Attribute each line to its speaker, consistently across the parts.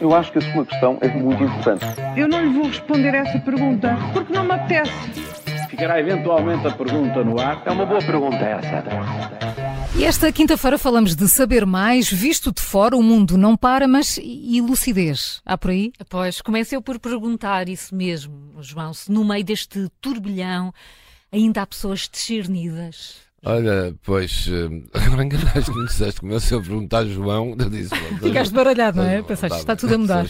Speaker 1: Eu acho que a sua questão é muito importante.
Speaker 2: Eu não lhe vou responder essa pergunta porque não me apetece.
Speaker 3: Ficará eventualmente a pergunta no ar.
Speaker 1: É uma boa pergunta essa.
Speaker 4: E esta quinta-feira falamos de saber mais, visto de fora, o mundo não para, mas e lucidez? Há por aí?
Speaker 5: Pois, comecei eu por perguntar isso mesmo, João, se no meio deste turbilhão ainda há pessoas discernidas.
Speaker 6: Olha, pois, eh, agora enganaste-me, disseste, começou a perguntar João, eu disse...
Speaker 4: Ficaste baralhado, não é? Pensaste, está tudo a mudar.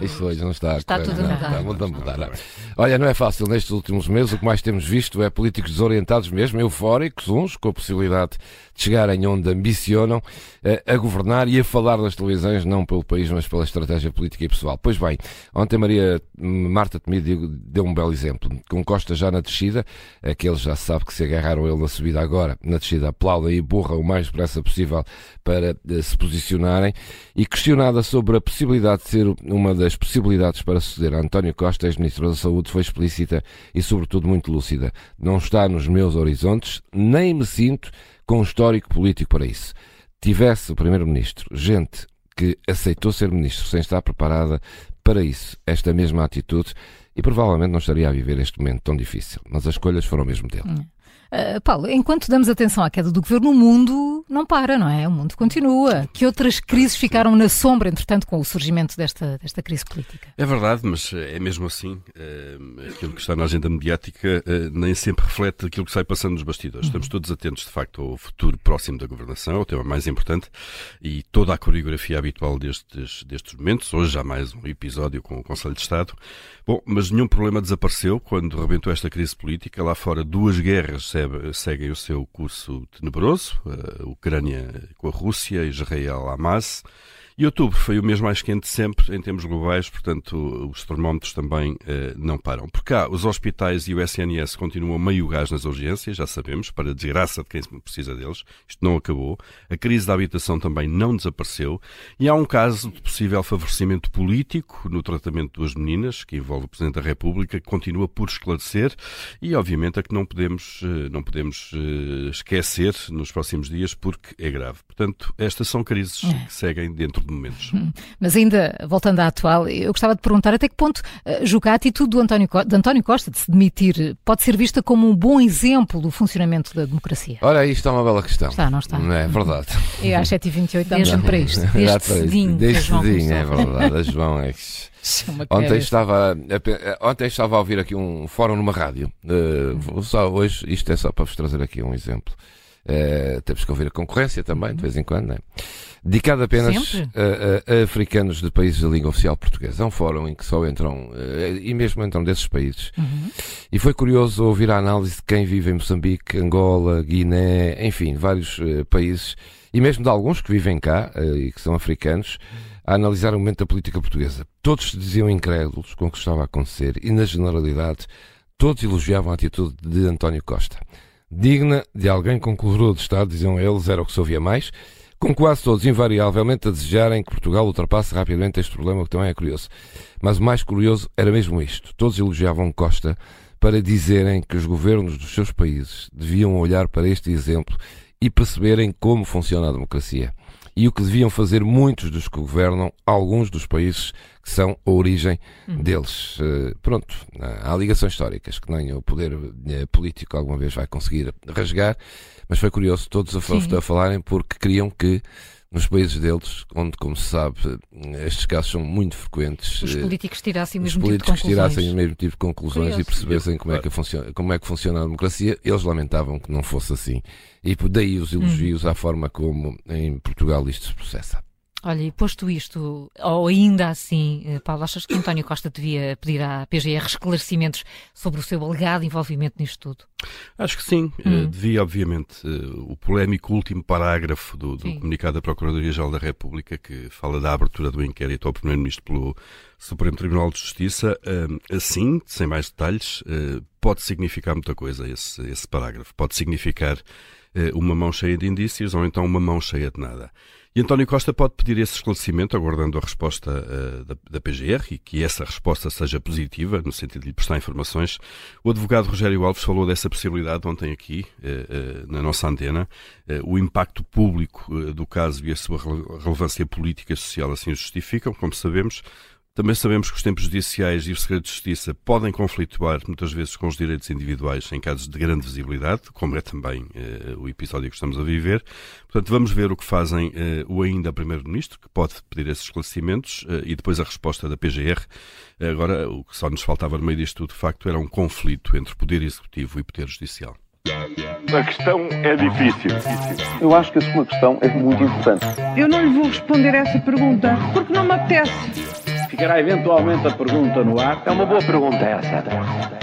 Speaker 6: Isto hoje não está
Speaker 5: Está tudo a mudar.
Speaker 6: Está a mudar. Olha, não é fácil, nestes últimos meses o que mais temos visto é políticos desorientados mesmo, eufóricos, uns com a possibilidade de chegarem onde ambicionam, eh, a governar e a falar nas televisões, não pelo país, mas pela estratégia política e pessoal. Pois bem, ontem Maria Marta Temido deu um belo exemplo. Com Costa já na descida, aqueles já se sabe que se agarraram ele na subida na descida, aplaudem e burra o mais depressa possível para eh, se posicionarem. E questionada sobre a possibilidade de ser uma das possibilidades para suceder a António Costa, ex-ministro da Saúde, foi explícita e, sobretudo, muito lúcida. Não está nos meus horizontes, nem me sinto com histórico político para isso. Tivesse o Primeiro-Ministro gente que aceitou ser Ministro sem estar preparada para isso, esta mesma atitude, e provavelmente não estaria a viver este momento tão difícil. Mas as escolhas foram mesmo dele.
Speaker 4: Hum. Uh, Paulo, enquanto damos atenção à queda do governo, o mundo não para, não é? O mundo continua. Que outras crises ficaram na sombra, entretanto, com o surgimento desta, desta crise política?
Speaker 7: É verdade, mas é mesmo assim. Uh, aquilo que está na agenda mediática uh, nem sempre reflete aquilo que sai passando nos bastidores. Uhum. Estamos todos atentos, de facto, ao futuro próximo da governação, é o tema mais importante, e toda a coreografia habitual destes, destes momentos. Hoje há mais um episódio com o Conselho de Estado. Bom, mas nenhum problema desapareceu quando rebentou esta crise política. Lá fora, duas guerras seguem o seu curso tenebroso, a Ucrânia com a Rússia, Israel Hamas, e outubro foi o mês mais quente de sempre em termos globais, portanto os termómetros também eh, não param. Por cá, os hospitais e o SNS continuam meio gás nas urgências, já sabemos, para a desgraça de quem precisa deles. Isto não acabou. A crise da habitação também não desapareceu. E há um caso de possível favorecimento político no tratamento das meninas, que envolve o Presidente da República, que continua por esclarecer e, obviamente, a que não podemos, eh, não podemos eh, esquecer nos próximos dias, porque é grave. Portanto, estas são crises é. que seguem dentro momentos.
Speaker 4: Hum. Mas ainda, voltando à atual, eu gostava de perguntar até que ponto uh, julga a atitude do António, de António Costa de se demitir pode ser vista como um bom exemplo do funcionamento da democracia?
Speaker 6: Ora, isto é uma bela questão.
Speaker 4: Está, não está?
Speaker 6: Não é verdade.
Speaker 4: E às 7h28 damos para isto.
Speaker 5: Desde cedinho.
Speaker 6: Desde cedinho, é verdade. A João é que... Ontem estava, ontem estava a ouvir aqui um fórum numa rádio. Uh, só hoje, isto é só para vos trazer aqui um exemplo. Uh, temos que ouvir a concorrência também, de vez em quando, não é? dedicado apenas a, a, a, africanos de países de língua oficial portuguesa. É um fórum em que só entram, uh, e mesmo entram desses países. Uhum. E foi curioso ouvir a análise de quem vive em Moçambique, Angola, Guiné, enfim, vários uh, países, e mesmo de alguns que vivem cá e que são africanos, a analisar o momento da política portuguesa. Todos se diziam incrédulos com o que estava a acontecer e, na generalidade, todos elogiavam a atitude de António Costa. Digna de alguém com colorou de Estado, diziam eles, era o que se ouvia mais, com quase todos invariavelmente a desejarem que Portugal ultrapasse rapidamente este problema, que também é curioso. Mas o mais curioso era mesmo isto. Todos elogiavam Costa para dizerem que os governos dos seus países deviam olhar para este exemplo e perceberem como funciona a democracia. E o que deviam fazer muitos dos que governam alguns dos países que são a origem uhum. deles. Uh, pronto, há ligações históricas que nem o poder uh, político alguma vez vai conseguir rasgar, mas foi curioso todos a, a falarem porque queriam que nos países deles, onde, como se sabe, estes casos são muito frequentes.
Speaker 5: Os eh, políticos tirassem o
Speaker 6: mesmo
Speaker 5: tipo de conclusões.
Speaker 6: tirassem o mesmo tipo de conclusões Curioso. e percebessem como é, que funciona, como é que funciona a democracia. Eles lamentavam que não fosse assim. E daí os elogios hum. à forma como em Portugal isto se processa.
Speaker 5: Olha, e posto isto, ou ainda assim, eh, Paulo, achas que António Costa devia pedir à PGR esclarecimentos sobre o seu alegado envolvimento nisto tudo?
Speaker 7: Acho que sim. Eh, hum. Devia, obviamente, eh, o polémico último parágrafo do, do comunicado da Procuradoria-Geral da República, que fala da abertura do inquérito ao Primeiro-Ministro pelo Supremo Tribunal de Justiça, assim, sem mais detalhes, pode significar muita coisa esse, esse parágrafo. Pode significar uma mão cheia de indícios ou então uma mão cheia de nada. E António Costa pode pedir esse esclarecimento, aguardando a resposta uh, da, da, PGR e que essa resposta seja positiva, no sentido de lhe prestar informações. O advogado Rogério Alves falou dessa possibilidade ontem aqui, na nossa antena, o impacto público do caso e a sua relevância política e social assim o justificam, como sabemos. Também sabemos que os tempos judiciais e o segredo de justiça podem conflituar muitas vezes com os direitos individuais em casos de grande visibilidade, como é também eh, o episódio que estamos a viver. Portanto, vamos ver o que fazem eh, o ainda Primeiro-Ministro, que pode pedir esses esclarecimentos, eh, e depois a resposta da PGR. Agora, o que só nos faltava no meio disto tudo, de facto, era um conflito entre Poder Executivo e Poder Judicial.
Speaker 1: A questão é difícil. Eu acho que a sua questão é muito importante.
Speaker 2: Eu não lhe vou responder essa pergunta porque não me apetece.
Speaker 3: Ficará eventualmente a pergunta no ar.
Speaker 1: É uma boa pergunta essa.